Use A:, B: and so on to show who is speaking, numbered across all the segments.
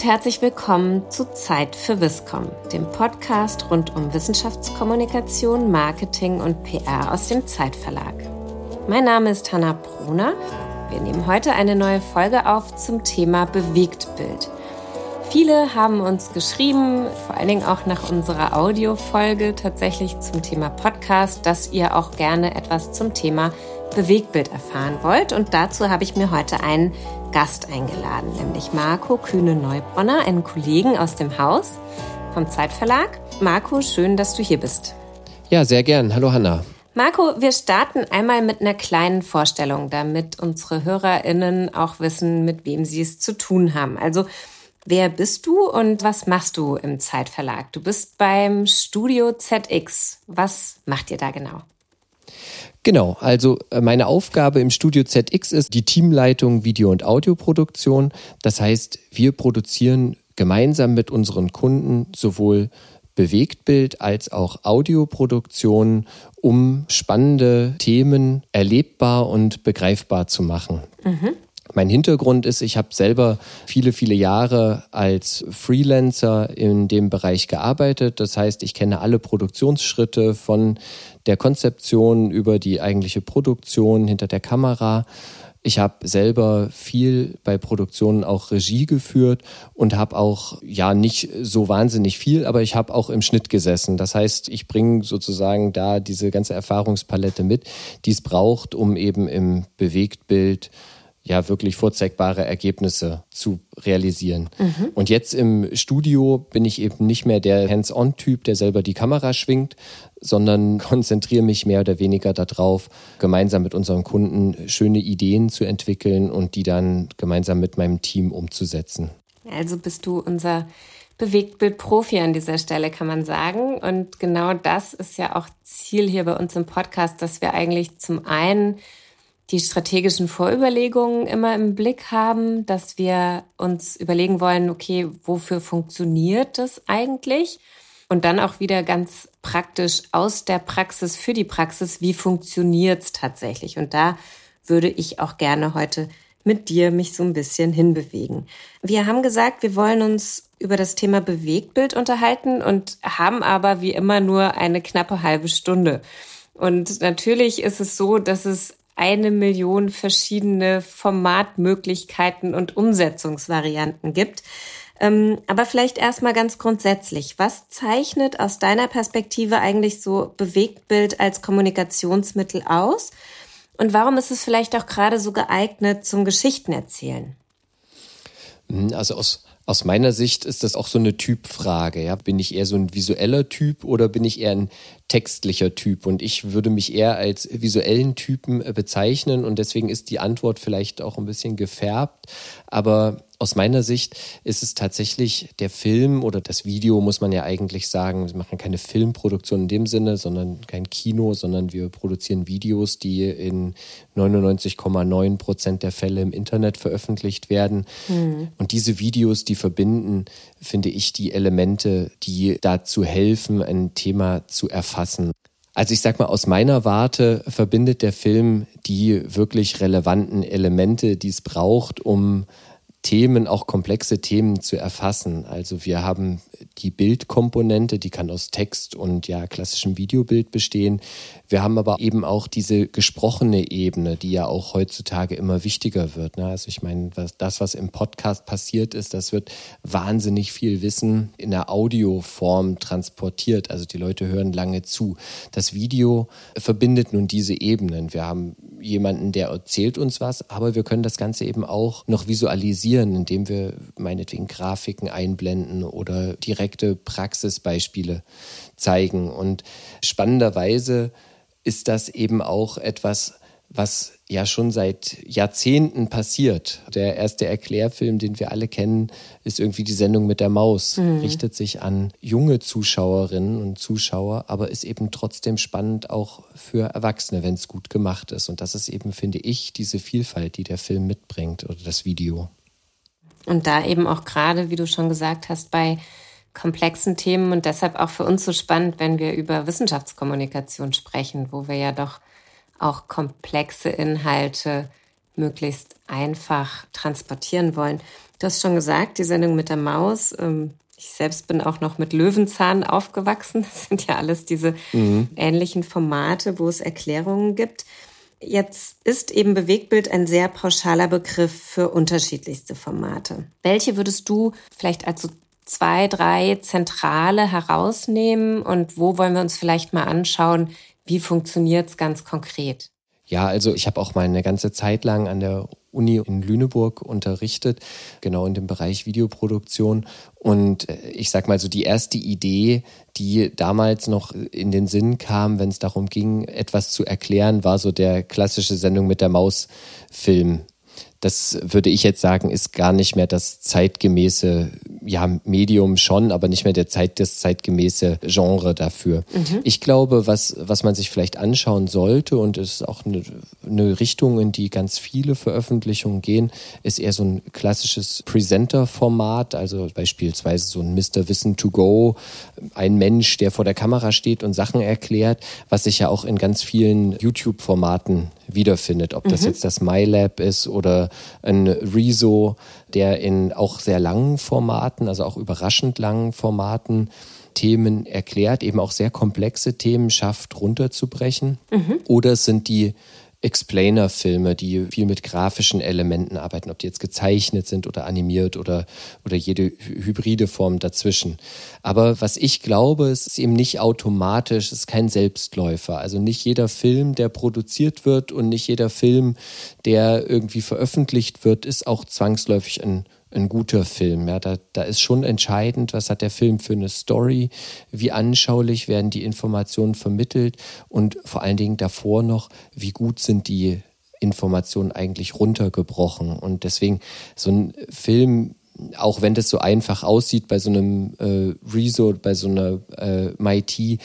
A: und herzlich willkommen zu Zeit für Wisscom, dem Podcast rund um Wissenschaftskommunikation, Marketing und PR aus dem Zeitverlag. Mein Name ist Hanna Brunner. Wir nehmen heute eine neue Folge auf zum Thema Bewegtbild. Viele haben uns geschrieben, vor allen Dingen auch nach unserer Audiofolge tatsächlich zum Thema Podcast, dass ihr auch gerne etwas zum Thema Bewegtbild erfahren wollt. Und dazu habe ich mir heute einen Gast eingeladen, nämlich Marco Kühne-Neubronner, einen Kollegen aus dem Haus vom Zeitverlag. Marco, schön, dass du hier bist.
B: Ja, sehr gern. Hallo Hanna.
A: Marco, wir starten einmal mit einer kleinen Vorstellung, damit unsere HörerInnen auch wissen, mit wem sie es zu tun haben. Also, wer bist du und was machst du im Zeitverlag? Du bist beim Studio ZX. Was macht ihr da genau?
B: Genau, also äh, meine Aufgabe im Studio ZX ist die Teamleitung Video- und Audioproduktion. Das heißt, wir produzieren gemeinsam mit unseren Kunden sowohl Bewegtbild als auch Audioproduktion, um spannende Themen erlebbar und begreifbar zu machen. Mhm. Mein Hintergrund ist, ich habe selber viele, viele Jahre als Freelancer in dem Bereich gearbeitet. Das heißt, ich kenne alle Produktionsschritte von der Konzeption über die eigentliche Produktion hinter der Kamera. Ich habe selber viel bei Produktionen auch Regie geführt und habe auch, ja, nicht so wahnsinnig viel, aber ich habe auch im Schnitt gesessen. Das heißt, ich bringe sozusagen da diese ganze Erfahrungspalette mit, die es braucht, um eben im Bewegtbild ja wirklich vorzeigbare Ergebnisse zu realisieren. Mhm. Und jetzt im Studio bin ich eben nicht mehr der Hands-on-Typ, der selber die Kamera schwingt, sondern konzentriere mich mehr oder weniger darauf, gemeinsam mit unseren Kunden schöne Ideen zu entwickeln und die dann gemeinsam mit meinem Team umzusetzen.
A: Also bist du unser Bewegtbild-Profi an dieser Stelle, kann man sagen. Und genau das ist ja auch Ziel hier bei uns im Podcast, dass wir eigentlich zum einen die strategischen Vorüberlegungen immer im Blick haben, dass wir uns überlegen wollen, okay, wofür funktioniert das eigentlich? Und dann auch wieder ganz praktisch aus der Praxis für die Praxis, wie funktioniert es tatsächlich? Und da würde ich auch gerne heute mit dir mich so ein bisschen hinbewegen. Wir haben gesagt, wir wollen uns über das Thema Bewegtbild unterhalten und haben aber wie immer nur eine knappe halbe Stunde. Und natürlich ist es so, dass es eine Million verschiedene Formatmöglichkeiten und Umsetzungsvarianten gibt. Ähm, aber vielleicht erstmal ganz grundsätzlich. Was zeichnet aus deiner Perspektive eigentlich so Bewegtbild als Kommunikationsmittel aus? Und warum ist es vielleicht auch gerade so geeignet zum Geschichtenerzählen?
B: Hm, also aus aus meiner Sicht ist das auch so eine Typfrage. Ja? Bin ich eher so ein visueller Typ oder bin ich eher ein textlicher Typ? Und ich würde mich eher als visuellen Typen äh, bezeichnen und deswegen ist die Antwort vielleicht auch ein bisschen gefärbt. Aber aus meiner Sicht ist es tatsächlich der Film oder das Video, muss man ja eigentlich sagen. Wir machen keine Filmproduktion in dem Sinne, sondern kein Kino, sondern wir produzieren Videos, die in 99,9 Prozent der Fälle im Internet veröffentlicht werden. Mhm. Und diese Videos, die verbinden, finde ich, die Elemente, die dazu helfen, ein Thema zu erfassen. Also ich sag mal, aus meiner Warte verbindet der Film die wirklich relevanten Elemente, die es braucht, um Themen, auch komplexe Themen zu erfassen. Also wir haben die Bildkomponente, die kann aus Text und ja klassischem Videobild bestehen. Wir haben aber eben auch diese gesprochene Ebene, die ja auch heutzutage immer wichtiger wird. Ne? Also ich meine, was, das, was im Podcast passiert ist, das wird wahnsinnig viel Wissen in der Audioform transportiert. Also die Leute hören lange zu. Das Video verbindet nun diese Ebenen. Wir haben jemanden, der erzählt uns was, aber wir können das Ganze eben auch noch visualisieren, indem wir meinetwegen Grafiken einblenden oder direkte Praxisbeispiele zeigen. Und spannenderweise ist das eben auch etwas, was ja schon seit Jahrzehnten passiert. Der erste Erklärfilm, den wir alle kennen, ist irgendwie die Sendung mit der Maus. Mhm. Richtet sich an junge Zuschauerinnen und Zuschauer, aber ist eben trotzdem spannend auch für Erwachsene, wenn es gut gemacht ist. Und das ist eben, finde ich, diese Vielfalt, die der Film mitbringt oder das Video.
A: Und da eben auch gerade, wie du schon gesagt hast, bei komplexen Themen und deshalb auch für uns so spannend, wenn wir über Wissenschaftskommunikation sprechen, wo wir ja doch auch komplexe Inhalte möglichst einfach transportieren wollen. Du hast schon gesagt, die Sendung mit der Maus. Ähm, ich selbst bin auch noch mit Löwenzahn aufgewachsen. Das sind ja alles diese mhm. ähnlichen Formate, wo es Erklärungen gibt. Jetzt ist eben Bewegtbild ein sehr pauschaler Begriff für unterschiedlichste Formate. Welche würdest du vielleicht als so zwei, drei zentrale herausnehmen und wo wollen wir uns vielleicht mal anschauen, wie funktioniert es ganz konkret?
B: Ja, also ich habe auch mal eine ganze Zeit lang an der Uni in Lüneburg unterrichtet, genau in dem Bereich Videoproduktion. Und äh, ich sag mal so, die erste Idee, die damals noch in den Sinn kam, wenn es darum ging, etwas zu erklären, war so der klassische Sendung mit der Maus Film das würde ich jetzt sagen, ist gar nicht mehr das zeitgemäße, ja, Medium schon, aber nicht mehr der Zeit, das zeitgemäße Genre dafür. Mhm. Ich glaube, was, was man sich vielleicht anschauen sollte, und es ist auch eine, eine Richtung, in die ganz viele Veröffentlichungen gehen, ist eher so ein klassisches Presenter-Format, also beispielsweise so ein Mr. Wissen to Go, ein Mensch, der vor der Kamera steht und Sachen erklärt, was sich ja auch in ganz vielen YouTube-Formaten wiederfindet. Ob das mhm. jetzt das MyLab ist oder ein Rezo, der in auch sehr langen Formaten, also auch überraschend langen Formaten Themen erklärt, eben auch sehr komplexe Themen schafft runterzubrechen. Mhm. Oder es sind die Explainer-Filme, die viel mit grafischen Elementen arbeiten, ob die jetzt gezeichnet sind oder animiert oder, oder jede hybride Form dazwischen. Aber was ich glaube, es ist eben nicht automatisch, es ist kein Selbstläufer. Also nicht jeder Film, der produziert wird und nicht jeder Film, der irgendwie veröffentlicht wird, ist auch zwangsläufig ein ein guter Film. Ja, da, da ist schon entscheidend, was hat der Film für eine Story, wie anschaulich werden die Informationen vermittelt und vor allen Dingen davor noch, wie gut sind die Informationen eigentlich runtergebrochen. Und deswegen so ein Film, auch wenn das so einfach aussieht bei so einem äh, Rezo, bei so einer äh, MIT,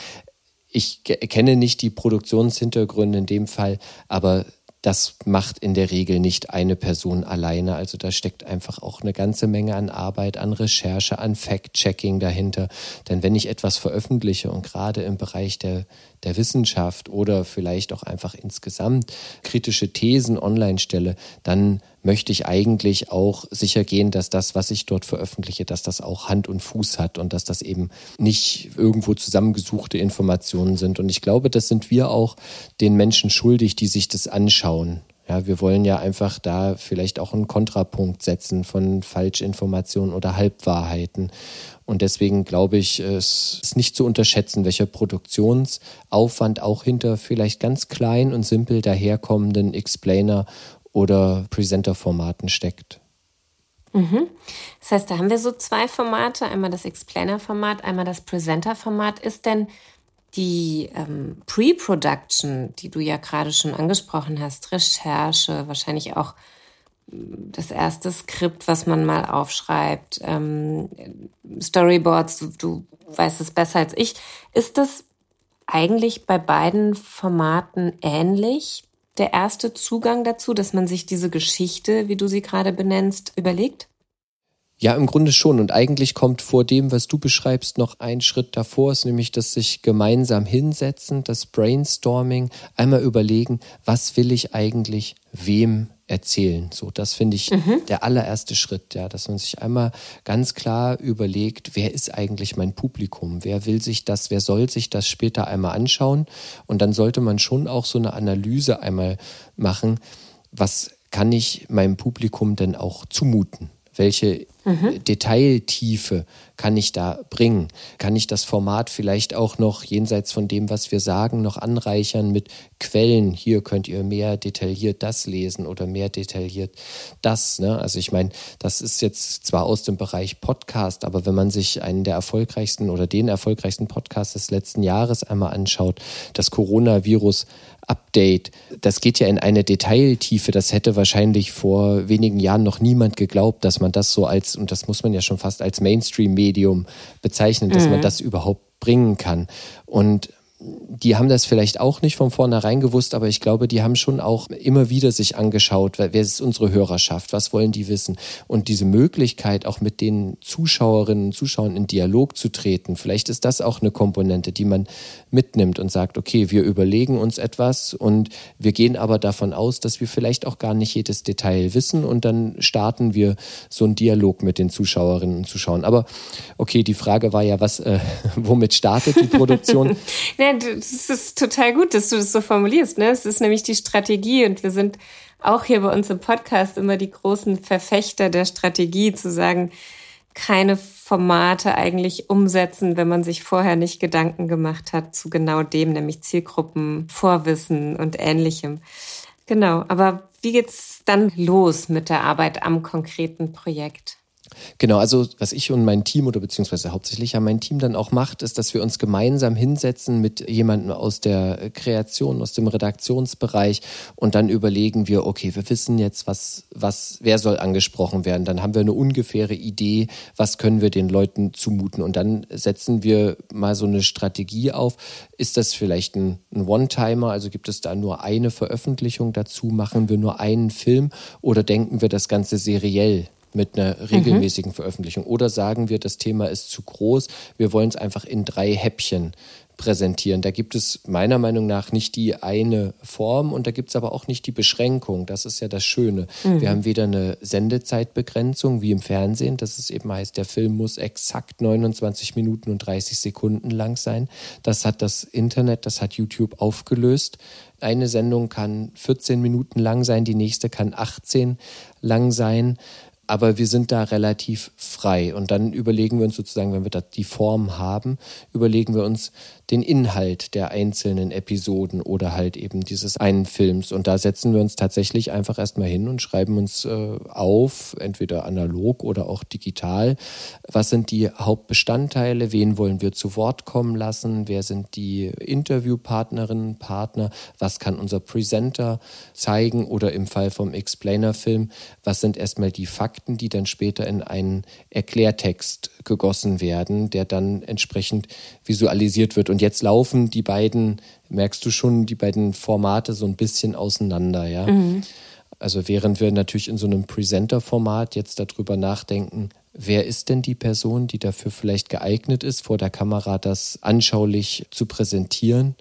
B: ich kenne nicht die Produktionshintergründe in dem Fall, aber das macht in der Regel nicht eine Person alleine. Also da steckt einfach auch eine ganze Menge an Arbeit, an Recherche, an Fact-Checking dahinter. Denn wenn ich etwas veröffentliche und gerade im Bereich der, der Wissenschaft oder vielleicht auch einfach insgesamt kritische Thesen online stelle, dann möchte ich eigentlich auch sicher gehen, dass das, was ich dort veröffentliche, dass das auch Hand und Fuß hat und dass das eben nicht irgendwo zusammengesuchte Informationen sind. Und ich glaube, das sind wir auch den Menschen schuldig, die sich das anschauen. Ja, wir wollen ja einfach da vielleicht auch einen Kontrapunkt setzen von Falschinformationen oder Halbwahrheiten. Und deswegen glaube ich, es ist nicht zu unterschätzen, welcher Produktionsaufwand auch hinter vielleicht ganz klein und simpel daherkommenden Explainer oder Presenter-Formaten steckt.
A: Mhm. Das heißt, da haben wir so zwei Formate, einmal das Explainer-Format, einmal das Presenter-Format. Ist denn die ähm, Pre-Production, die du ja gerade schon angesprochen hast, Recherche, wahrscheinlich auch mm, das erste Skript, was man mal aufschreibt, ähm, Storyboards, du, du weißt es besser als ich. Ist das eigentlich bei beiden Formaten ähnlich? Der erste Zugang dazu, dass man sich diese Geschichte, wie du sie gerade benennst, überlegt?
B: Ja, im Grunde schon. Und eigentlich kommt vor dem, was du beschreibst, noch ein Schritt davor, ist nämlich das sich gemeinsam hinsetzen, das Brainstorming, einmal überlegen, was will ich eigentlich wem erzählen. So, das finde ich mhm. der allererste Schritt, ja, dass man sich einmal ganz klar überlegt, wer ist eigentlich mein Publikum? Wer will sich das, wer soll sich das später einmal anschauen? Und dann sollte man schon auch so eine Analyse einmal machen, was kann ich meinem Publikum denn auch zumuten? Welche mhm. Detailtiefe kann ich da bringen? Kann ich das Format vielleicht auch noch jenseits von dem, was wir sagen, noch anreichern mit Quellen? Hier könnt ihr mehr detailliert das lesen oder mehr detailliert das. Ne? Also ich meine, das ist jetzt zwar aus dem Bereich Podcast, aber wenn man sich einen der erfolgreichsten oder den erfolgreichsten Podcasts des letzten Jahres einmal anschaut, das Coronavirus Update, das geht ja in eine Detailtiefe. Das hätte wahrscheinlich vor wenigen Jahren noch niemand geglaubt, dass man das so als, und das muss man ja schon fast als Mainstream-Medium bezeichnen, dass mhm. man das überhaupt bringen kann. Und die haben das vielleicht auch nicht von vornherein gewusst, aber ich glaube, die haben schon auch immer wieder sich angeschaut, wer ist unsere Hörerschaft, was wollen die wissen. Und diese Möglichkeit, auch mit den Zuschauerinnen und Zuschauern in Dialog zu treten, vielleicht ist das auch eine Komponente, die man mitnimmt und sagt, okay, wir überlegen uns etwas und wir gehen aber davon aus, dass wir vielleicht auch gar nicht jedes Detail wissen und dann starten wir so einen Dialog mit den Zuschauerinnen und Zuschauern. Aber okay, die Frage war ja, was, äh, womit startet die Produktion?
A: Ja, das ist total gut, dass du das so formulierst. Ne? Es ist nämlich die Strategie und wir sind auch hier bei uns im Podcast immer die großen Verfechter der Strategie, zu sagen, keine Formate eigentlich umsetzen, wenn man sich vorher nicht Gedanken gemacht hat zu genau dem, nämlich Zielgruppen, Vorwissen und ähnlichem. Genau, aber wie geht's dann los mit der Arbeit am konkreten Projekt?
B: Genau, also was ich und mein Team oder beziehungsweise hauptsächlich ja mein Team dann auch macht, ist, dass wir uns gemeinsam hinsetzen mit jemandem aus der Kreation, aus dem Redaktionsbereich und dann überlegen wir, okay, wir wissen jetzt, was, was, wer soll angesprochen werden. Dann haben wir eine ungefähre Idee, was können wir den Leuten zumuten. Und dann setzen wir mal so eine Strategie auf. Ist das vielleicht ein, ein One-Timer? Also gibt es da nur eine Veröffentlichung dazu? Machen wir nur einen Film oder denken wir das Ganze seriell? Mit einer regelmäßigen mhm. Veröffentlichung? Oder sagen wir, das Thema ist zu groß, wir wollen es einfach in drei Häppchen präsentieren. Da gibt es meiner Meinung nach nicht die eine Form und da gibt es aber auch nicht die Beschränkung. Das ist ja das Schöne. Mhm. Wir haben weder eine Sendezeitbegrenzung wie im Fernsehen, dass es eben heißt, der Film muss exakt 29 Minuten und 30 Sekunden lang sein. Das hat das Internet, das hat YouTube aufgelöst. Eine Sendung kann 14 Minuten lang sein, die nächste kann 18 lang sein aber wir sind da relativ frei. Und dann überlegen wir uns sozusagen, wenn wir da die Form haben, überlegen wir uns den Inhalt der einzelnen Episoden oder halt eben dieses einen Films. Und da setzen wir uns tatsächlich einfach erstmal hin und schreiben uns äh, auf, entweder analog oder auch digital. Was sind die Hauptbestandteile? Wen wollen wir zu Wort kommen lassen? Wer sind die Interviewpartnerinnen, Partner? Was kann unser Presenter zeigen? Oder im Fall vom Explainer-Film, was sind erstmal die Fakten, die dann später in einen Erklärtext gegossen werden, der dann entsprechend visualisiert wird. Und jetzt laufen die beiden, merkst du schon, die beiden Formate so ein bisschen auseinander, ja. Mhm. Also während wir natürlich in so einem Presenter-Format jetzt darüber nachdenken, wer ist denn die Person, die dafür vielleicht geeignet ist, vor der Kamera das anschaulich zu präsentieren,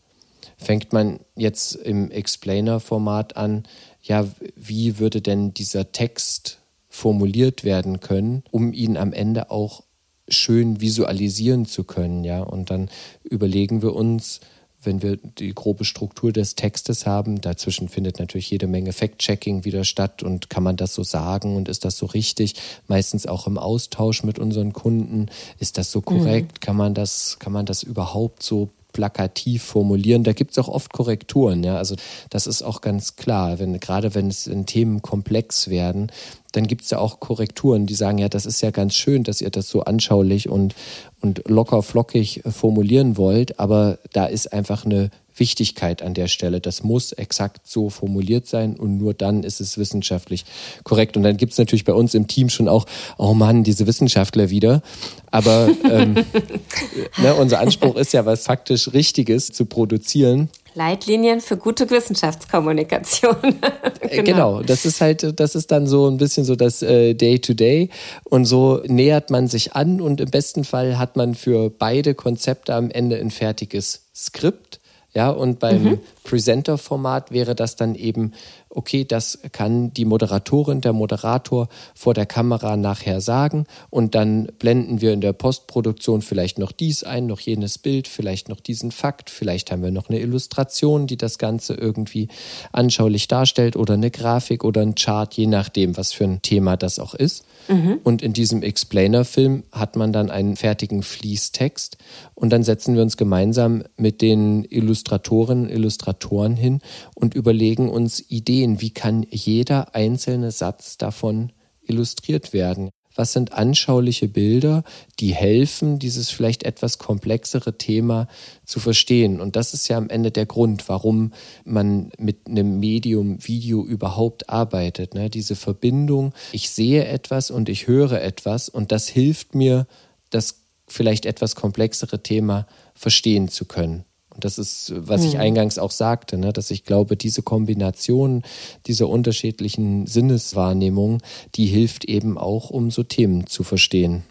B: fängt man jetzt im Explainer-Format an, ja, wie würde denn dieser Text formuliert werden können, um ihn am Ende auch schön visualisieren zu können, ja. Und dann überlegen wir uns, wenn wir die grobe Struktur des Textes haben, dazwischen findet natürlich jede Menge Fact-Checking wieder statt und kann man das so sagen und ist das so richtig? Meistens auch im Austausch mit unseren Kunden. Ist das so korrekt? Mhm. Kann man das, kann man das überhaupt so plakativ formulieren. Da gibt es auch oft Korrekturen, ja. Also das ist auch ganz klar, wenn, gerade wenn es in Themen komplex werden, dann gibt es ja auch Korrekturen, die sagen, ja, das ist ja ganz schön, dass ihr das so anschaulich und, und locker flockig formulieren wollt, aber da ist einfach eine Wichtigkeit an der Stelle. Das muss exakt so formuliert sein und nur dann ist es wissenschaftlich korrekt. Und dann gibt es natürlich bei uns im Team schon auch, oh Mann, diese Wissenschaftler wieder. Aber ähm, ne, unser Anspruch ist ja, was faktisch Richtiges zu produzieren.
A: Leitlinien für gute Wissenschaftskommunikation.
B: Äh, genau. genau. das ist halt, das ist dann so ein bisschen so das äh, Day-to-Day und so nähert man sich an und im besten Fall hat man für beide Konzepte am Ende ein fertiges Skript. Ja, und beim mhm. Presenter-Format wäre das dann eben okay, das kann die Moderatorin, der Moderator vor der Kamera nachher sagen und dann blenden wir in der Postproduktion vielleicht noch dies ein, noch jenes Bild, vielleicht noch diesen Fakt, vielleicht haben wir noch eine Illustration, die das Ganze irgendwie anschaulich darstellt oder eine Grafik oder ein Chart, je nachdem, was für ein Thema das auch ist. Mhm. Und in diesem Explainer-Film hat man dann einen fertigen Fließtext und dann setzen wir uns gemeinsam mit den Illustratorinnen, Illustratoren hin und überlegen uns Ideen, sehen, wie kann jeder einzelne Satz davon illustriert werden. Was sind anschauliche Bilder, die helfen, dieses vielleicht etwas komplexere Thema zu verstehen? Und das ist ja am Ende der Grund, warum man mit einem Medium Video überhaupt arbeitet. Ne? Diese Verbindung, ich sehe etwas und ich höre etwas und das hilft mir, das vielleicht etwas komplexere Thema verstehen zu können. Und das ist, was hm. ich eingangs auch sagte, ne, dass ich glaube, diese Kombination dieser unterschiedlichen Sinneswahrnehmungen, die hilft eben auch, um so Themen zu verstehen.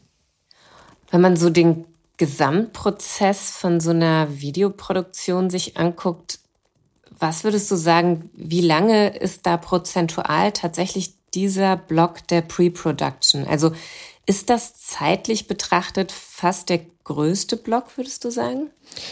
A: Wenn man so den Gesamtprozess von so einer Videoproduktion sich anguckt, was würdest du sagen, wie lange ist da prozentual tatsächlich dieser Block der Pre-Production? Also ist das zeitlich betrachtet fast der größte Block, würdest du sagen?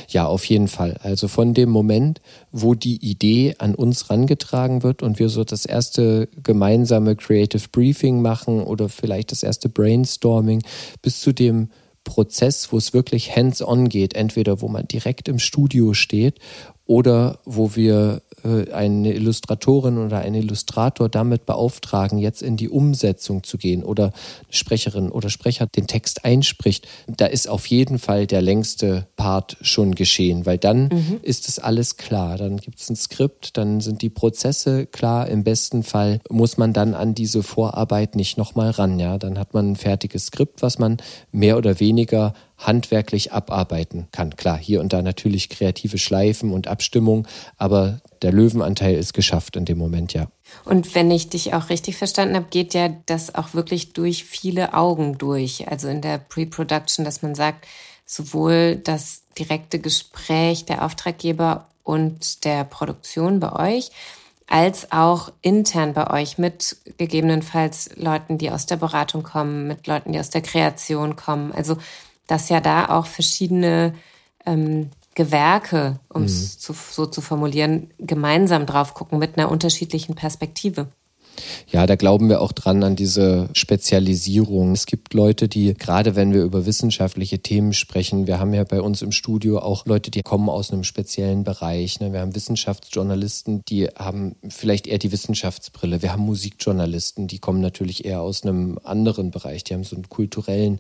B: Ja, auf jeden Fall. Also von dem Moment, wo die Idee an uns rangetragen wird und wir so das erste gemeinsame Creative Briefing machen oder vielleicht das erste Brainstorming bis zu dem Prozess, wo es wirklich hands-on geht, entweder wo man direkt im Studio steht oder wo wir eine Illustratorin oder einen Illustrator damit beauftragen, jetzt in die Umsetzung zu gehen oder Sprecherin oder Sprecher den Text einspricht, da ist auf jeden Fall der längste Part schon geschehen, weil dann mhm. ist es alles klar. Dann gibt es ein Skript, dann sind die Prozesse klar. Im besten Fall muss man dann an diese Vorarbeit nicht nochmal ran. Ja, dann hat man ein fertiges Skript, was man mehr oder weniger handwerklich abarbeiten kann. Klar, hier und da natürlich kreative Schleifen und Abstimmung, aber der Löwenanteil ist geschafft in dem Moment, ja.
A: Und wenn ich dich auch richtig verstanden habe, geht ja das auch wirklich durch viele Augen durch. Also in der Pre-Production, dass man sagt, sowohl das direkte Gespräch der Auftraggeber und der Produktion bei euch, als auch intern bei euch mit gegebenenfalls Leuten, die aus der Beratung kommen, mit Leuten, die aus der Kreation kommen. Also dass ja da auch verschiedene ähm, Gewerke, um es mhm. so zu formulieren, gemeinsam drauf gucken mit einer unterschiedlichen Perspektive.
B: Ja, da glauben wir auch dran an diese Spezialisierung. Es gibt Leute, die, gerade wenn wir über wissenschaftliche Themen sprechen, wir haben ja bei uns im Studio auch Leute, die kommen aus einem speziellen Bereich. Ne? Wir haben Wissenschaftsjournalisten, die haben vielleicht eher die Wissenschaftsbrille. Wir haben Musikjournalisten, die kommen natürlich eher aus einem anderen Bereich. Die haben so einen kulturellen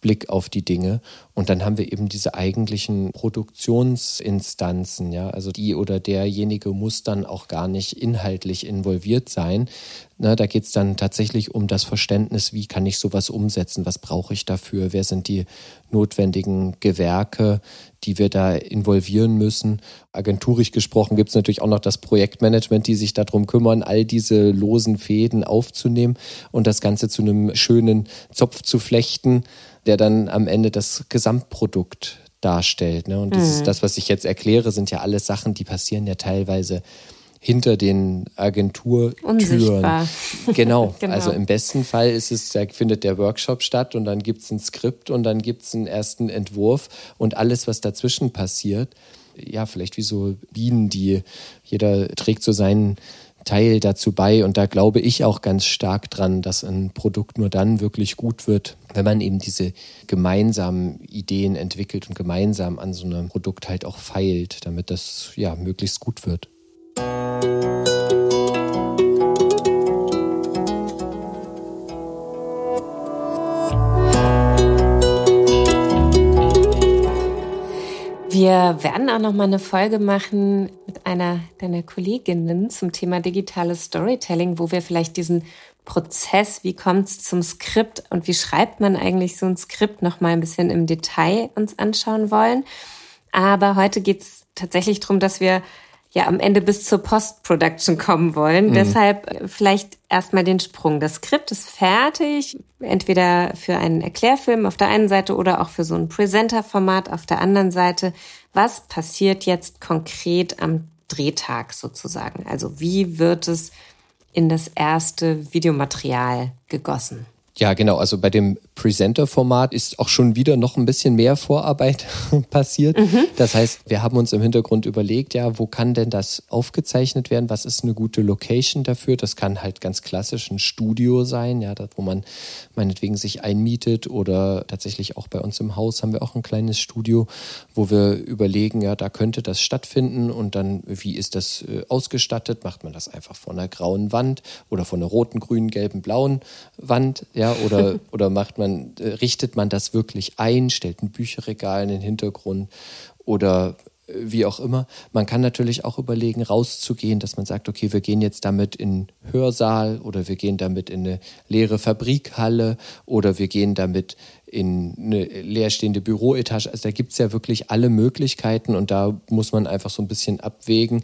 B: Blick auf die Dinge. Und dann haben wir eben diese eigentlichen Produktionsinstanzen. Ja? Also die oder derjenige muss dann auch gar nicht inhaltlich involviert sein, na, da geht es dann tatsächlich um das Verständnis, wie kann ich sowas umsetzen, was brauche ich dafür, wer sind die notwendigen Gewerke, die wir da involvieren müssen. Agenturisch gesprochen gibt es natürlich auch noch das Projektmanagement, die sich darum kümmern, all diese losen Fäden aufzunehmen und das Ganze zu einem schönen Zopf zu flechten, der dann am Ende das Gesamtprodukt darstellt. Ne? Und mhm. das ist das, was ich jetzt erkläre, sind ja alles Sachen, die passieren ja teilweise hinter den Agenturtüren. Genau. genau. Also im besten Fall ist es, da findet der Workshop statt und dann gibt es ein Skript und dann gibt es einen ersten Entwurf und alles, was dazwischen passiert. Ja, vielleicht wie so Bienen, die jeder trägt so seinen Teil dazu bei. Und da glaube ich auch ganz stark dran, dass ein Produkt nur dann wirklich gut wird, wenn man eben diese gemeinsamen Ideen entwickelt und gemeinsam an so einem Produkt halt auch feilt, damit das ja möglichst gut wird.
A: Wir werden auch noch mal eine Folge machen mit einer deiner Kolleginnen zum Thema digitales Storytelling, wo wir vielleicht diesen Prozess, wie kommt es zum Skript und wie schreibt man eigentlich so ein Skript noch mal ein bisschen im Detail uns anschauen wollen. Aber heute geht es tatsächlich darum, dass wir ja am Ende bis zur Post-Production kommen wollen. Mhm. Deshalb äh, vielleicht erstmal den Sprung. Das Skript ist fertig, entweder für einen Erklärfilm auf der einen Seite oder auch für so ein Presenter-Format auf der anderen Seite. Was passiert jetzt konkret am Drehtag sozusagen? Also wie wird es in das erste Videomaterial gegossen?
B: Ja, genau. Also bei dem Presenter-Format ist auch schon wieder noch ein bisschen mehr Vorarbeit passiert. Mhm. Das heißt, wir haben uns im Hintergrund überlegt, ja, wo kann denn das aufgezeichnet werden? Was ist eine gute Location dafür? Das kann halt ganz klassisch ein Studio sein, ja, wo man meinetwegen sich einmietet oder tatsächlich auch bei uns im Haus haben wir auch ein kleines Studio, wo wir überlegen, ja, da könnte das stattfinden und dann, wie ist das äh, ausgestattet? Macht man das einfach vor einer grauen Wand oder vor einer roten, grünen, gelben, blauen Wand? Ja, ja, oder, oder macht man, äh, richtet man das wirklich ein, stellt ein Bücherregal in den Hintergrund oder äh, wie auch immer. Man kann natürlich auch überlegen, rauszugehen, dass man sagt, okay, wir gehen jetzt damit in Hörsaal oder wir gehen damit in eine leere Fabrikhalle oder wir gehen damit in eine leerstehende Büroetage. Also da gibt es ja wirklich alle Möglichkeiten und da muss man einfach so ein bisschen abwägen,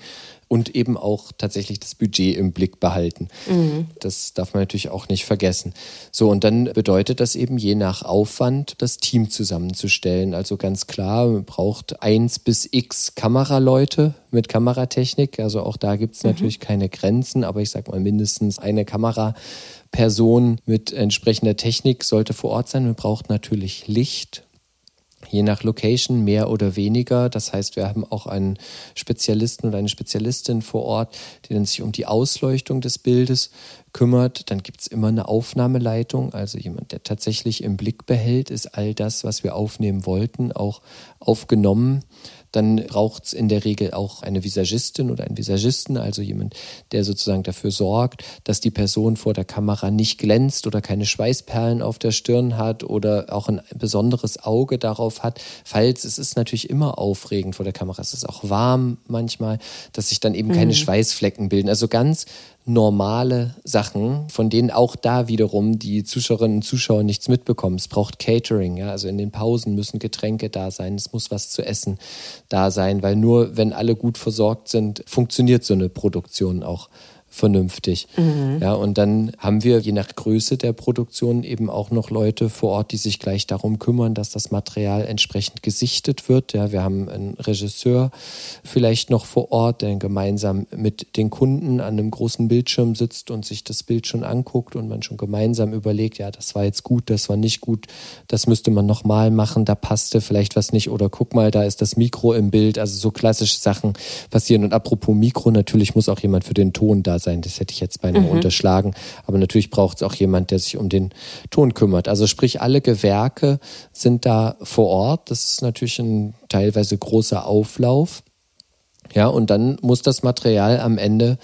B: und eben auch tatsächlich das Budget im Blick behalten. Mhm. Das darf man natürlich auch nicht vergessen. So, und dann bedeutet das eben je nach Aufwand, das Team zusammenzustellen. Also ganz klar, man braucht eins bis x Kameraleute mit Kameratechnik. Also auch da gibt es mhm. natürlich keine Grenzen, aber ich sag mal mindestens eine Kameraperson mit entsprechender Technik sollte vor Ort sein. Man braucht natürlich Licht je nach Location mehr oder weniger. Das heißt, wir haben auch einen Spezialisten oder eine Spezialistin vor Ort, die dann sich um die Ausleuchtung des Bildes kümmert. Dann gibt es immer eine Aufnahmeleitung, also jemand, der tatsächlich im Blick behält, ist all das, was wir aufnehmen wollten, auch aufgenommen dann braucht es in der Regel auch eine Visagistin oder einen Visagisten, also jemand, der sozusagen dafür sorgt, dass die Person vor der Kamera nicht glänzt oder keine Schweißperlen auf der Stirn hat oder auch ein besonderes Auge darauf hat. Falls es ist natürlich immer aufregend vor der Kamera, es ist auch warm manchmal, dass sich dann eben keine mhm. Schweißflecken bilden. Also ganz normale Sachen, von denen auch da wiederum die Zuschauerinnen und Zuschauer nichts mitbekommen. Es braucht Catering, ja, also in den Pausen müssen Getränke da sein, es muss was zu essen da sein, weil nur wenn alle gut versorgt sind, funktioniert so eine Produktion auch vernünftig. Mhm. Ja, und dann haben wir je nach Größe der Produktion eben auch noch Leute vor Ort, die sich gleich darum kümmern, dass das Material entsprechend gesichtet wird. Ja, wir haben einen Regisseur vielleicht noch vor Ort, der gemeinsam mit den Kunden an einem großen Bildschirm sitzt und sich das Bild schon anguckt und man schon gemeinsam überlegt, ja, das war jetzt gut, das war nicht gut, das müsste man nochmal machen, da passte vielleicht was nicht oder guck mal, da ist das Mikro im Bild. Also so klassische Sachen passieren. Und apropos Mikro, natürlich muss auch jemand für den Ton da sein. Das hätte ich jetzt beinahe mhm. unterschlagen. Aber natürlich braucht es auch jemand, der sich um den Ton kümmert. Also sprich, alle Gewerke sind da vor Ort. Das ist natürlich ein teilweise großer Auflauf. Ja, und dann muss das Material am Ende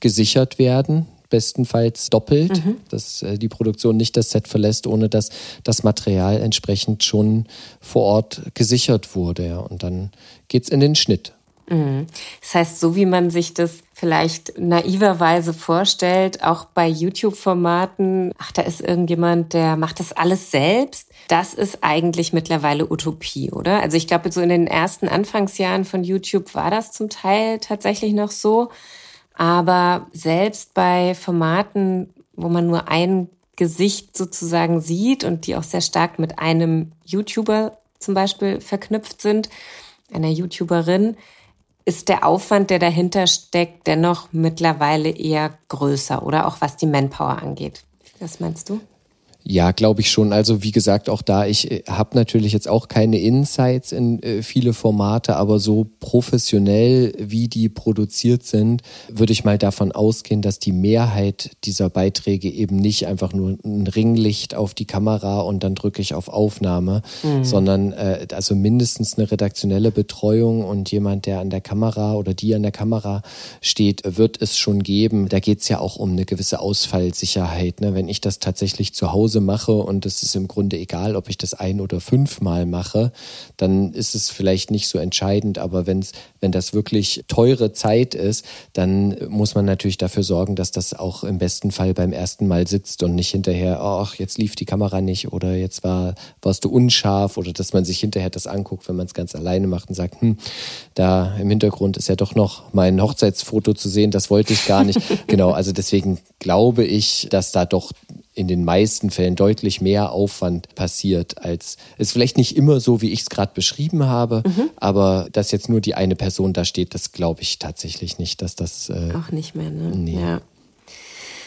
B: gesichert werden bestenfalls doppelt, mhm. dass äh, die Produktion nicht das Set verlässt, ohne dass das Material entsprechend schon vor Ort gesichert wurde. Ja. Und dann geht es in den Schnitt.
A: Mhm. Das heißt, so wie man sich das vielleicht naiverweise vorstellt, auch bei YouTube-Formaten, ach, da ist irgendjemand, der macht das alles selbst. Das ist eigentlich mittlerweile Utopie, oder? Also ich glaube, so in den ersten Anfangsjahren von YouTube war das zum Teil tatsächlich noch so. Aber selbst bei Formaten, wo man nur ein Gesicht sozusagen sieht und die auch sehr stark mit einem YouTuber zum Beispiel verknüpft sind, einer YouTuberin, ist der Aufwand, der dahinter steckt, dennoch mittlerweile eher größer oder auch was die Manpower angeht. Was meinst du?
B: Ja, glaube ich schon. Also wie gesagt, auch da, ich äh, habe natürlich jetzt auch keine Insights in äh, viele Formate, aber so professionell, wie die produziert sind, würde ich mal davon ausgehen, dass die Mehrheit dieser Beiträge eben nicht einfach nur ein Ringlicht auf die Kamera und dann drücke ich auf Aufnahme, mhm. sondern äh, also mindestens eine redaktionelle Betreuung und jemand, der an der Kamera oder die an der Kamera steht, wird es schon geben. Da geht es ja auch um eine gewisse Ausfallsicherheit. Ne? Wenn ich das tatsächlich zu Hause Hause mache und es ist im Grunde egal, ob ich das ein oder fünfmal mache, dann ist es vielleicht nicht so entscheidend. Aber wenn's, wenn das wirklich teure Zeit ist, dann muss man natürlich dafür sorgen, dass das auch im besten Fall beim ersten Mal sitzt und nicht hinterher, ach, jetzt lief die Kamera nicht oder jetzt war, warst du unscharf oder dass man sich hinterher das anguckt, wenn man es ganz alleine macht und sagt, hm, da im Hintergrund ist ja doch noch mein Hochzeitsfoto zu sehen, das wollte ich gar nicht. genau, also deswegen glaube ich, dass da doch in den meisten Fällen deutlich mehr Aufwand passiert, als es vielleicht nicht immer so, wie ich es gerade beschrieben habe, mhm. aber dass jetzt nur die eine Person da steht, das glaube ich tatsächlich nicht, dass das
A: äh, auch nicht mehr. Ne? Nee. Ja.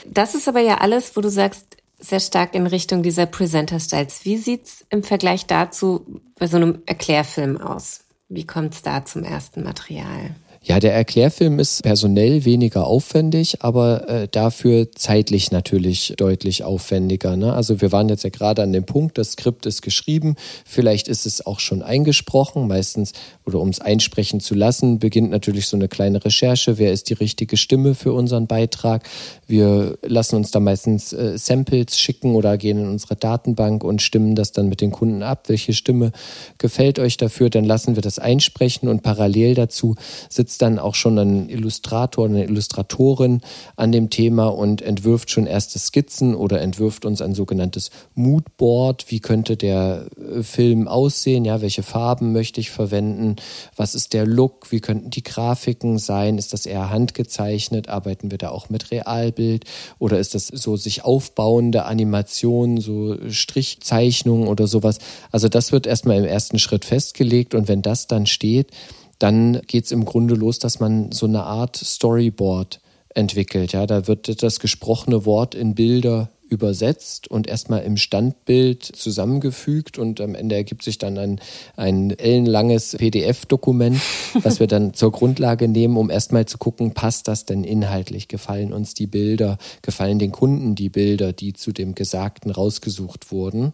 A: Das ist aber ja alles, wo du sagst, sehr stark in Richtung dieser Presenter-Styles. Wie sieht's im Vergleich dazu bei so einem Erklärfilm aus? Wie kommt es da zum ersten Material?
B: Ja, der Erklärfilm ist personell weniger aufwendig, aber äh, dafür zeitlich natürlich deutlich aufwendiger. Ne? Also wir waren jetzt ja gerade an dem Punkt, das Skript ist geschrieben, vielleicht ist es auch schon eingesprochen, meistens oder um es einsprechen zu lassen, beginnt natürlich so eine kleine Recherche, wer ist die richtige Stimme für unseren Beitrag. Wir lassen uns da meistens äh, Samples schicken oder gehen in unsere Datenbank und stimmen das dann mit den Kunden ab, welche Stimme gefällt euch dafür, dann lassen wir das einsprechen und parallel dazu sitzen sitzt dann auch schon ein Illustrator, eine Illustratorin an dem Thema und entwirft schon erste Skizzen oder entwirft uns ein sogenanntes Moodboard. Wie könnte der äh, Film aussehen? Ja, welche Farben möchte ich verwenden? Was ist der Look? Wie könnten die Grafiken sein? Ist das eher handgezeichnet? Arbeiten wir da auch mit Realbild? Oder ist das so sich aufbauende Animationen, so Strichzeichnungen oder sowas? Also das wird erstmal im ersten Schritt festgelegt und wenn das dann steht, dann geht es im Grunde los, dass man so eine Art Storyboard entwickelt. Ja, da wird das gesprochene Wort in Bilder übersetzt und erstmal im Standbild zusammengefügt und am Ende ergibt sich dann ein, ein ellenlanges PDF-Dokument, was wir dann zur Grundlage nehmen, um erstmal zu gucken, passt das denn inhaltlich? Gefallen uns die Bilder? Gefallen den Kunden die Bilder, die zu dem Gesagten rausgesucht wurden?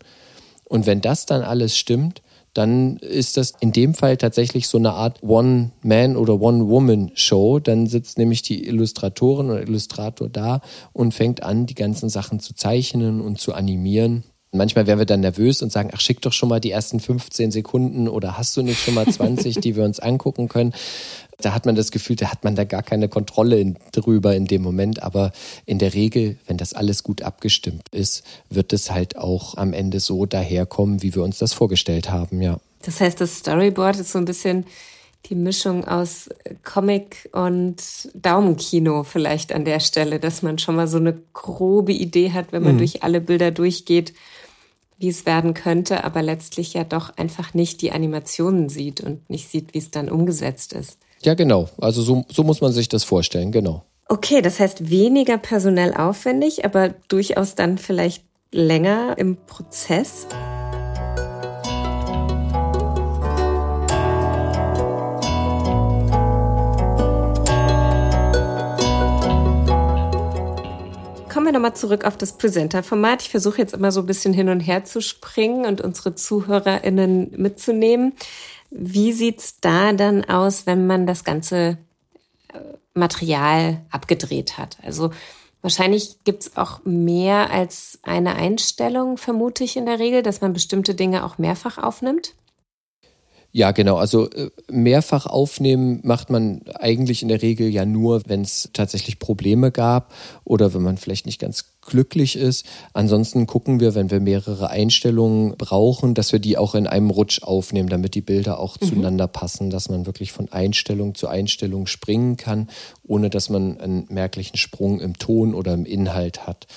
B: Und wenn das dann alles stimmt, dann ist das in dem Fall tatsächlich so eine Art One-Man- oder One-Woman-Show. Dann sitzt nämlich die Illustratorin oder Illustrator da und fängt an, die ganzen Sachen zu zeichnen und zu animieren. Manchmal werden wir dann nervös und sagen, ach, schick doch schon mal die ersten 15 Sekunden oder hast du nicht schon mal 20, die wir uns angucken können. Da hat man das Gefühl, da hat man da gar keine Kontrolle in, drüber in dem Moment. Aber in der Regel, wenn das alles gut abgestimmt ist, wird es halt auch am Ende so daherkommen, wie wir uns das vorgestellt haben, ja.
A: Das heißt, das Storyboard ist so ein bisschen die Mischung aus Comic und Daumenkino vielleicht an der Stelle, dass man schon mal so eine grobe Idee hat, wenn man mhm. durch alle Bilder durchgeht, wie es werden könnte, aber letztlich ja doch einfach nicht die Animationen sieht und nicht sieht, wie es dann umgesetzt ist.
B: Ja, genau. Also so, so muss man sich das vorstellen, genau.
A: Okay, das heißt weniger personell aufwendig, aber durchaus dann vielleicht länger im Prozess. Kommen wir nochmal zurück auf das Presenter-Format. Ich versuche jetzt immer so ein bisschen hin und her zu springen und unsere ZuhörerInnen mitzunehmen. Wie sieht's da dann aus, wenn man das ganze äh, Material abgedreht hat? Also wahrscheinlich gibt's auch mehr als eine Einstellung, vermute ich in der Regel, dass man bestimmte Dinge auch mehrfach aufnimmt.
B: Ja, genau. Also äh, mehrfach aufnehmen macht man eigentlich in der Regel ja nur, wenn es tatsächlich Probleme gab oder wenn man vielleicht nicht ganz glücklich ist. Ansonsten gucken wir, wenn wir mehrere Einstellungen brauchen, dass wir die auch in einem Rutsch aufnehmen, damit die Bilder auch mhm. zueinander passen, dass man wirklich von Einstellung zu Einstellung springen kann, ohne dass man einen merklichen Sprung im Ton oder im Inhalt hat.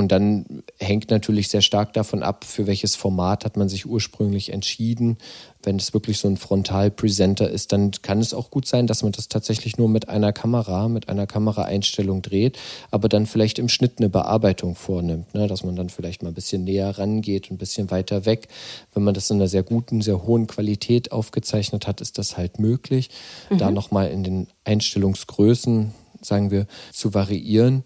B: Und dann hängt natürlich sehr stark davon ab, für welches Format hat man sich ursprünglich entschieden. Wenn es wirklich so ein Frontal-Presenter ist, dann kann es auch gut sein, dass man das tatsächlich nur mit einer Kamera, mit einer Kameraeinstellung dreht, aber dann vielleicht im Schnitt eine Bearbeitung vornimmt, ne? dass man dann vielleicht mal ein bisschen näher rangeht, ein bisschen weiter weg. Wenn man das in einer sehr guten, sehr hohen Qualität aufgezeichnet hat, ist das halt möglich, mhm. da nochmal in den Einstellungsgrößen, sagen wir, zu variieren.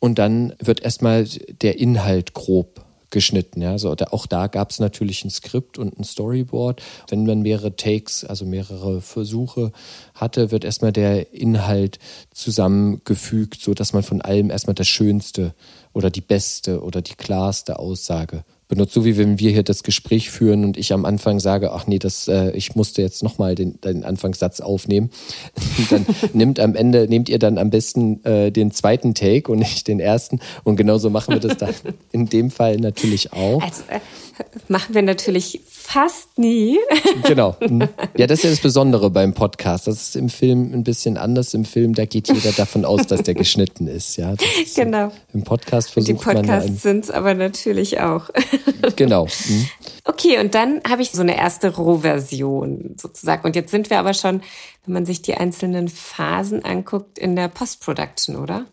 B: Und dann wird erstmal der Inhalt grob geschnitten. Ja. Also auch da gab es natürlich ein Skript und ein Storyboard. Wenn man mehrere Takes, also mehrere Versuche hatte, wird erstmal der Inhalt zusammengefügt, so dass man von allem erstmal das Schönste oder die beste oder die klarste Aussage benutzt, so wie wenn wir hier das Gespräch führen und ich am Anfang sage, ach nee, das, äh, ich musste jetzt nochmal den, den Anfangssatz aufnehmen. dann nimmt am Ende, nehmt ihr dann am besten äh, den zweiten Take und nicht den ersten. Und genauso machen wir das dann in dem Fall natürlich auch.
A: Also, äh, machen wir natürlich fast nie.
B: genau. Mhm. Ja, das ist ja das Besondere beim Podcast. Das ist im Film ein bisschen anders. Im Film, da geht jeder davon aus, dass der geschnitten ist. Ja, ist
A: genau.
B: Im Podcast versucht man.
A: Die Podcasts sind es aber natürlich auch.
B: genau. Mhm.
A: Okay, und dann habe ich so eine erste Rohversion sozusagen. Und jetzt sind wir aber schon wenn man sich die einzelnen Phasen anguckt in der Post-Production, oder?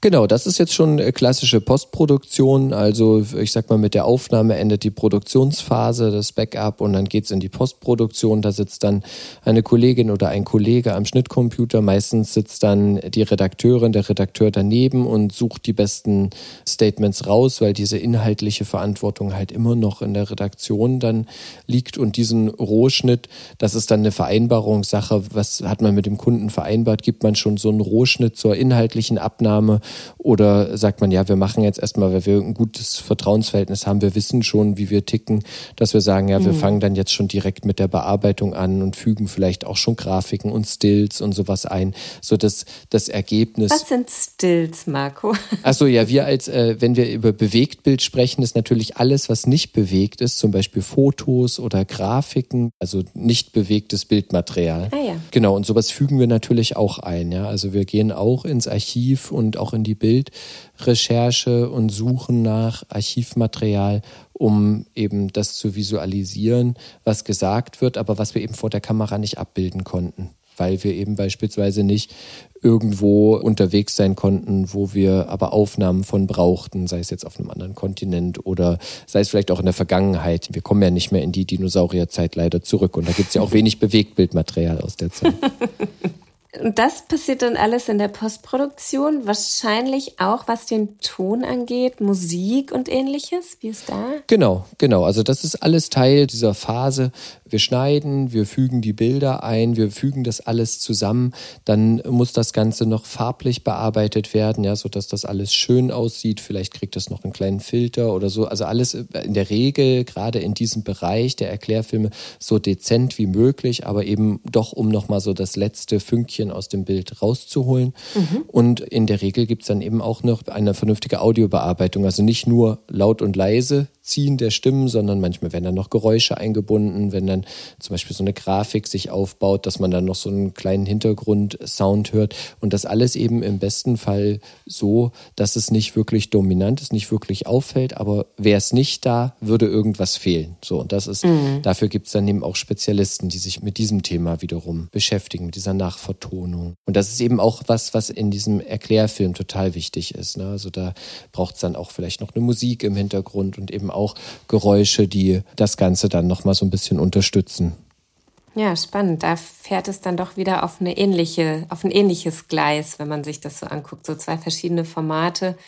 B: Genau, das ist jetzt schon klassische Postproduktion. Also ich sag mal, mit der Aufnahme endet die Produktionsphase, das Backup und dann geht's in die Postproduktion. Da sitzt dann eine Kollegin oder ein Kollege am Schnittcomputer. Meistens sitzt dann die Redakteurin, der Redakteur daneben und sucht die besten meisten Statements raus, weil diese inhaltliche Verantwortung halt immer noch in der Redaktion dann liegt und diesen Rohschnitt, das ist dann eine Vereinbarungssache. Was hat man mit dem Kunden vereinbart? Gibt man schon so einen Rohschnitt zur inhaltlichen Abnahme oder sagt man, ja, wir machen jetzt erstmal, weil wir ein gutes Vertrauensverhältnis haben, wir wissen schon, wie wir ticken, dass wir sagen, ja, wir mhm. fangen dann jetzt schon direkt mit der Bearbeitung an und fügen vielleicht auch schon Grafiken und Stills und sowas ein, so dass das Ergebnis.
A: Was sind Stills, Marco?
B: Achso, ja, wir als, äh, wenn wir über Bewegtbild sprechen, ist natürlich alles, was nicht bewegt ist, zum Beispiel Fotos oder Grafiken, also nicht bewegtes Bildmaterial.
A: Ah ja.
B: Genau, und sowas fügen wir natürlich auch ein, ja. Also wir gehen auch ins Archiv und auch in die Bildrecherche und suchen nach Archivmaterial, um eben das zu visualisieren, was gesagt wird, aber was wir eben vor der Kamera nicht abbilden konnten weil wir eben beispielsweise nicht irgendwo unterwegs sein konnten, wo wir aber Aufnahmen von brauchten, sei es jetzt auf einem anderen Kontinent oder sei es vielleicht auch in der Vergangenheit. Wir kommen ja nicht mehr in die Dinosaurierzeit leider zurück und da gibt es ja auch wenig Bewegtbildmaterial aus der Zeit.
A: Und das passiert dann alles in der Postproduktion, wahrscheinlich auch was den Ton angeht, Musik und ähnliches. Wie ist da?
B: Genau, genau. Also das ist alles Teil dieser Phase. Wir schneiden, wir fügen die Bilder ein, wir fügen das alles zusammen. Dann muss das Ganze noch farblich bearbeitet werden, ja, sodass das alles schön aussieht. Vielleicht kriegt es noch einen kleinen Filter oder so. Also alles in der Regel, gerade in diesem Bereich der Erklärfilme, so dezent wie möglich, aber eben doch, um nochmal so das letzte Fünkchen aus dem Bild rauszuholen. Mhm. Und in der Regel gibt es dann eben auch noch eine vernünftige Audiobearbeitung. Also nicht nur laut und leise Ziehen der Stimmen, sondern manchmal werden dann noch Geräusche eingebunden, wenn dann zum Beispiel so eine Grafik sich aufbaut, dass man dann noch so einen kleinen Hintergrundsound hört. Und das alles eben im besten Fall so, dass es nicht wirklich dominant ist, nicht wirklich auffällt, aber wäre es nicht da, würde irgendwas fehlen. So, und das ist, mhm. dafür gibt es dann eben auch Spezialisten, die sich mit diesem Thema wiederum beschäftigen, mit dieser Nachvertonung. Und das ist eben auch was, was in diesem Erklärfilm total wichtig ist. Ne? Also da braucht es dann auch vielleicht noch eine Musik im Hintergrund und eben auch Geräusche, die das Ganze dann nochmal so ein bisschen unterstützen.
A: Ja, spannend. Da fährt es dann doch wieder auf eine ähnliche, auf ein ähnliches Gleis, wenn man sich das so anguckt. So zwei verschiedene Formate,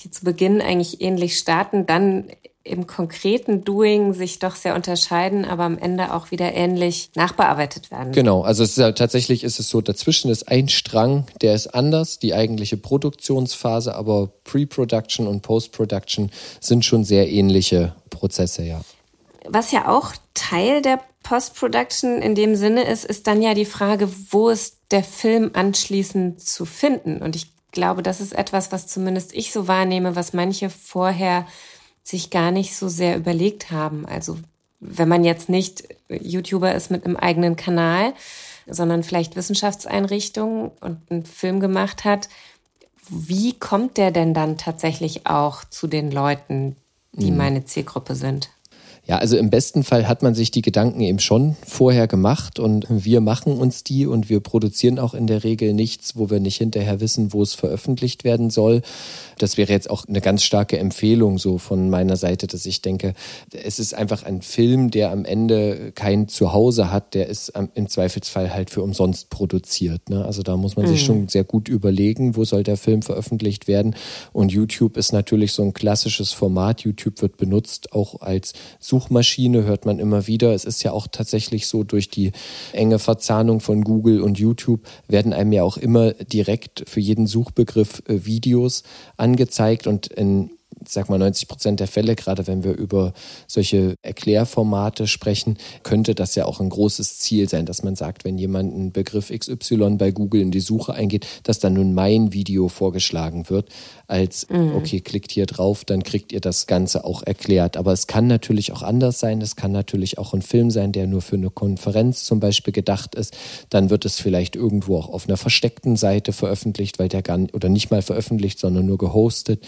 A: die zu Beginn eigentlich ähnlich starten, dann im konkreten Doing sich doch sehr unterscheiden, aber am Ende auch wieder ähnlich nachbearbeitet werden.
B: Genau, also ist ja, tatsächlich ist es so, dazwischen ist ein Strang, der ist anders, die eigentliche Produktionsphase, aber Pre-Production und Post-Production sind schon sehr ähnliche Prozesse, ja.
A: Was ja auch Teil der Post-Production in dem Sinne ist, ist dann ja die Frage, wo ist der Film anschließend zu finden? Und ich glaube, das ist etwas, was zumindest ich so wahrnehme, was manche vorher sich gar nicht so sehr überlegt haben. Also wenn man jetzt nicht YouTuber ist mit einem eigenen Kanal, sondern vielleicht Wissenschaftseinrichtungen und einen Film gemacht hat, wie kommt der denn dann tatsächlich auch zu den Leuten, die mhm. meine Zielgruppe sind?
B: Ja, also im besten Fall hat man sich die Gedanken eben schon vorher gemacht und wir machen uns die und wir produzieren auch in der Regel nichts, wo wir nicht hinterher wissen, wo es veröffentlicht werden soll. Das wäre jetzt auch eine ganz starke Empfehlung so von meiner Seite, dass ich denke, es ist einfach ein Film, der am Ende kein Zuhause hat, der ist im Zweifelsfall halt für umsonst produziert. Ne? Also da muss man mhm. sich schon sehr gut überlegen, wo soll der Film veröffentlicht werden. Und YouTube ist natürlich so ein klassisches Format. YouTube wird benutzt auch als Such Suchmaschine hört man immer wieder. Es ist ja auch tatsächlich so, durch die enge Verzahnung von Google und YouTube werden einem ja auch immer direkt für jeden Suchbegriff äh, Videos angezeigt und in sag mal 90 Prozent der Fälle, gerade wenn wir über solche Erklärformate sprechen, könnte das ja auch ein großes Ziel sein, dass man sagt, wenn jemand einen Begriff XY bei Google in die Suche eingeht, dass dann nun mein Video vorgeschlagen wird, als mhm. okay, klickt hier drauf, dann kriegt ihr das Ganze auch erklärt. Aber es kann natürlich auch anders sein. Es kann natürlich auch ein Film sein, der nur für eine Konferenz zum Beispiel gedacht ist. Dann wird es vielleicht irgendwo auch auf einer versteckten Seite veröffentlicht, weil der gar nicht, oder nicht mal veröffentlicht, sondern nur gehostet,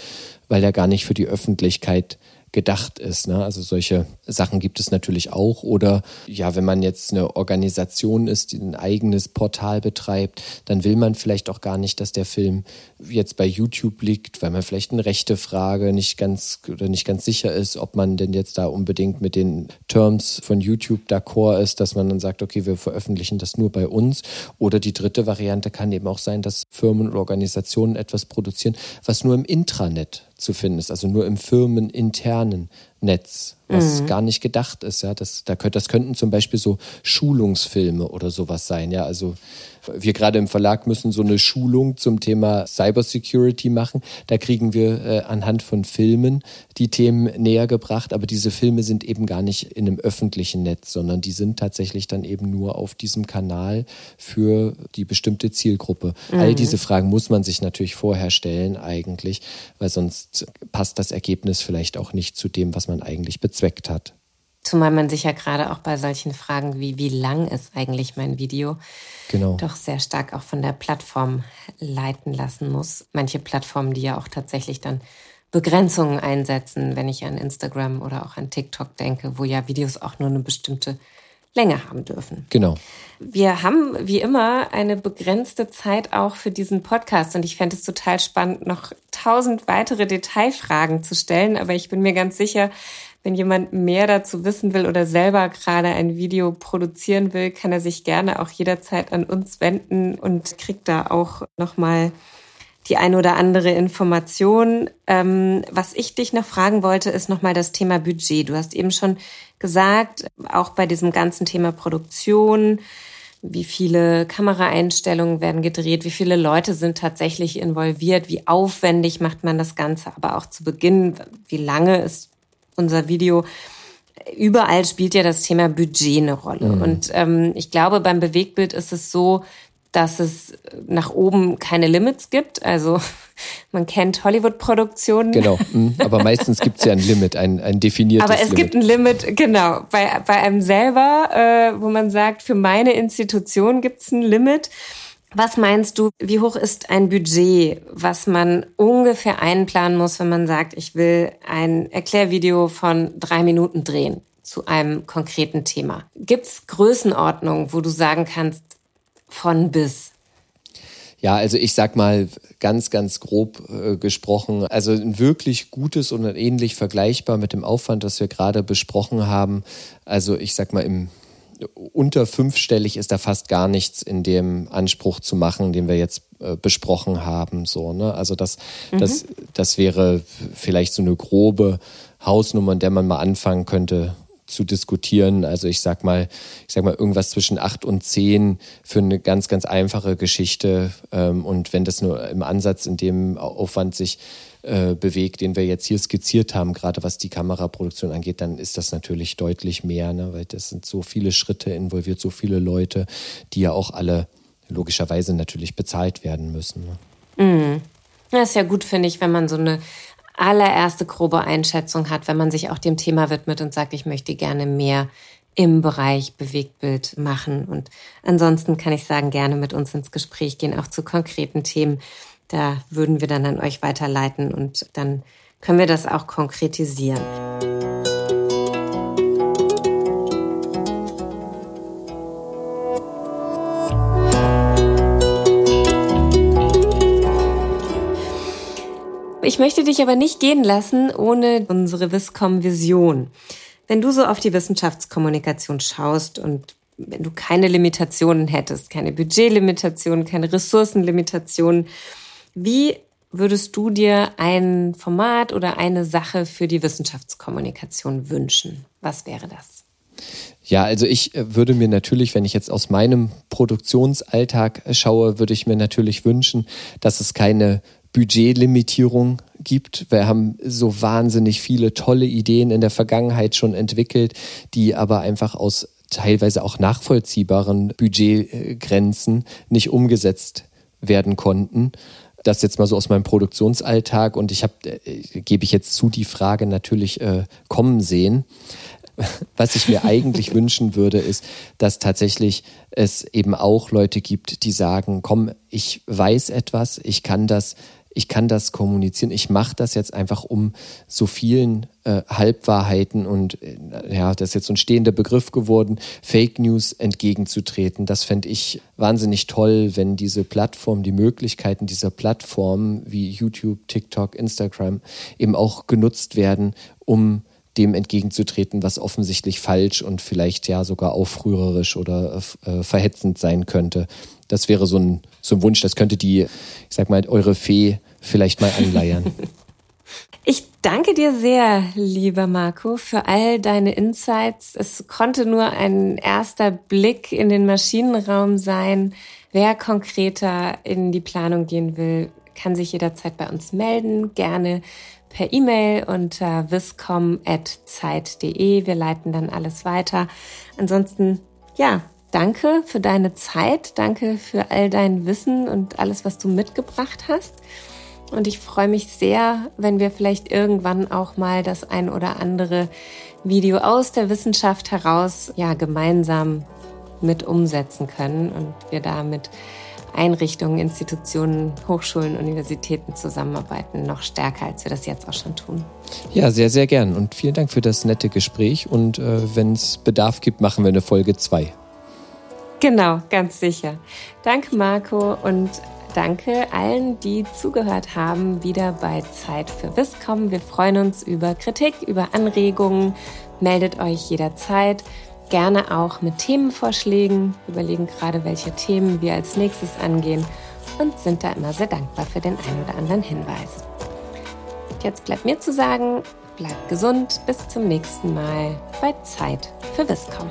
B: weil der gar nicht für die Öffentlichkeit gedacht ist. Ne? Also solche Sachen gibt es natürlich auch. Oder ja, wenn man jetzt eine Organisation ist, die ein eigenes Portal betreibt, dann will man vielleicht auch gar nicht, dass der Film jetzt bei YouTube liegt, weil man vielleicht eine rechte Frage nicht ganz oder nicht ganz sicher ist, ob man denn jetzt da unbedingt mit den Terms von YouTube d'accord ist, dass man dann sagt, okay, wir veröffentlichen das nur bei uns. Oder die dritte Variante kann eben auch sein, dass Firmen oder Organisationen etwas produzieren, was nur im Intranet zu finden ist, also nur im firmeninternen Netz, was mhm. gar nicht gedacht ist. Ja, das, da könnt, das könnten zum Beispiel so Schulungsfilme oder sowas sein. Ja, also wir gerade im Verlag müssen so eine Schulung zum Thema Cybersecurity machen. Da kriegen wir äh, anhand von Filmen die Themen näher gebracht, aber diese Filme sind eben gar nicht in einem öffentlichen Netz, sondern die sind tatsächlich dann eben nur auf diesem Kanal für die bestimmte Zielgruppe. Mhm. All diese Fragen muss man sich natürlich vorher stellen eigentlich, weil sonst passt das Ergebnis vielleicht auch nicht zu dem, was man eigentlich bezweckt hat.
A: Zumal man sich ja gerade auch bei solchen Fragen wie, wie lang ist eigentlich mein Video, genau. doch sehr stark auch von der Plattform leiten lassen muss. Manche Plattformen, die ja auch tatsächlich dann Begrenzungen einsetzen, wenn ich an Instagram oder auch an TikTok denke, wo ja Videos auch nur eine bestimmte Länge haben dürfen.
B: Genau.
A: Wir haben wie immer eine begrenzte Zeit auch für diesen Podcast und ich fände es total spannend, noch tausend weitere Detailfragen zu stellen, aber ich bin mir ganz sicher, wenn jemand mehr dazu wissen will oder selber gerade ein Video produzieren will, kann er sich gerne auch jederzeit an uns wenden und kriegt da auch nochmal die ein oder andere Information. Ähm, was ich dich noch fragen wollte, ist nochmal das Thema Budget. Du hast eben schon gesagt, auch bei diesem ganzen Thema Produktion, wie viele Kameraeinstellungen werden gedreht, wie viele Leute sind tatsächlich involviert, wie aufwendig macht man das Ganze, aber auch zu Beginn, wie lange ist unser Video, überall spielt ja das Thema Budget eine Rolle. Mhm. Und ähm, ich glaube, beim Bewegtbild ist es so, dass es nach oben keine Limits gibt. Also man kennt Hollywood-Produktionen.
B: Genau, mhm. aber meistens gibt es ja ein Limit, ein, ein definiertes
A: Aber es
B: Limit.
A: gibt ein Limit, genau. Bei, bei einem selber, äh, wo man sagt, für meine Institution gibt es ein Limit. Was meinst du, wie hoch ist ein Budget, was man ungefähr einplanen muss, wenn man sagt, ich will ein Erklärvideo von drei Minuten drehen zu einem konkreten Thema? Gibt es Größenordnungen, wo du sagen kannst, von bis?
B: Ja, also ich sag mal ganz, ganz grob äh, gesprochen, also ein wirklich gutes und ähnlich vergleichbar mit dem Aufwand, das wir gerade besprochen haben. Also ich sag mal im unter fünfstellig ist da fast gar nichts in dem Anspruch zu machen, den wir jetzt äh, besprochen haben. So, ne? Also das, mhm. das, das wäre vielleicht so eine grobe Hausnummer, in der man mal anfangen könnte zu diskutieren. Also ich sag mal, ich sag mal irgendwas zwischen acht und zehn für eine ganz, ganz einfache Geschichte. Ähm, und wenn das nur im Ansatz in dem Aufwand sich äh, bewegt, den wir jetzt hier skizziert haben, gerade was die Kameraproduktion angeht, dann ist das natürlich deutlich mehr, ne? weil das sind so viele Schritte involviert, so viele Leute, die ja auch alle logischerweise natürlich bezahlt werden müssen.
A: Ne? Mhm. Das ist ja gut, finde ich, wenn man so eine allererste grobe Einschätzung hat, wenn man sich auch dem Thema widmet und sagt, ich möchte gerne mehr im Bereich Bewegtbild machen. Und ansonsten kann ich sagen, gerne mit uns ins Gespräch gehen, auch zu konkreten Themen. Da würden wir dann an euch weiterleiten und dann können wir das auch konkretisieren. Ich möchte dich aber nicht gehen lassen ohne unsere Viscom-Vision. Wenn du so auf die Wissenschaftskommunikation schaust und wenn du keine Limitationen hättest, keine Budgetlimitationen, keine Ressourcenlimitationen, wie würdest du dir ein Format oder eine Sache für die Wissenschaftskommunikation wünschen? Was wäre das?
B: Ja, also ich äh, würde mir natürlich, wenn ich jetzt aus meinem Produktionsalltag schaue, würde ich mir natürlich wünschen, dass es keine Budgetlimitierung gibt. Wir haben so wahnsinnig viele tolle Ideen in der Vergangenheit schon entwickelt, die aber einfach aus teilweise auch nachvollziehbaren Budgetgrenzen nicht umgesetzt werden konnten das jetzt mal so aus meinem Produktionsalltag und ich habe, äh, gebe ich jetzt zu, die Frage natürlich äh, kommen sehen. Was ich mir eigentlich wünschen würde, ist, dass tatsächlich es eben auch Leute gibt, die sagen, komm, ich weiß etwas, ich kann das ich kann das kommunizieren. Ich mache das jetzt einfach, um so vielen äh, Halbwahrheiten und äh, ja, das ist jetzt so ein stehender Begriff geworden, Fake News entgegenzutreten. Das fände ich wahnsinnig toll, wenn diese Plattform, die Möglichkeiten dieser Plattformen wie YouTube, TikTok, Instagram eben auch genutzt werden, um dem entgegenzutreten, was offensichtlich falsch und vielleicht ja sogar aufrührerisch oder äh, verhetzend sein könnte. Das wäre so ein, so ein Wunsch, das könnte die, ich sag mal, eure Fee vielleicht mal anleiern.
A: Ich danke dir sehr, lieber Marco, für all deine Insights. Es konnte nur ein erster Blick in den Maschinenraum sein. Wer konkreter in die Planung gehen will, kann sich jederzeit bei uns melden, gerne per E-Mail unter viscom.zeit.de. Wir leiten dann alles weiter. Ansonsten, ja, danke für deine Zeit, danke für all dein Wissen und alles, was du mitgebracht hast. Und ich freue mich sehr, wenn wir vielleicht irgendwann auch mal das ein oder andere Video aus der Wissenschaft heraus ja gemeinsam mit umsetzen können und wir damit Einrichtungen, Institutionen, Hochschulen, Universitäten zusammenarbeiten, noch stärker, als wir das jetzt auch schon tun.
B: Ja, sehr, sehr gern. Und vielen Dank für das nette Gespräch. Und äh, wenn es Bedarf gibt, machen wir eine Folge 2.
A: Genau, ganz sicher. Danke, Marco. Und danke allen, die zugehört haben, wieder bei Zeit für Wisskommen. Wir freuen uns über Kritik, über Anregungen. Meldet euch jederzeit gerne auch mit Themenvorschlägen, überlegen gerade, welche Themen wir als nächstes angehen und sind da immer sehr dankbar für den einen oder anderen Hinweis. Jetzt bleibt mir zu sagen, bleibt gesund, bis zum nächsten Mal bei Zeit für Wisscom.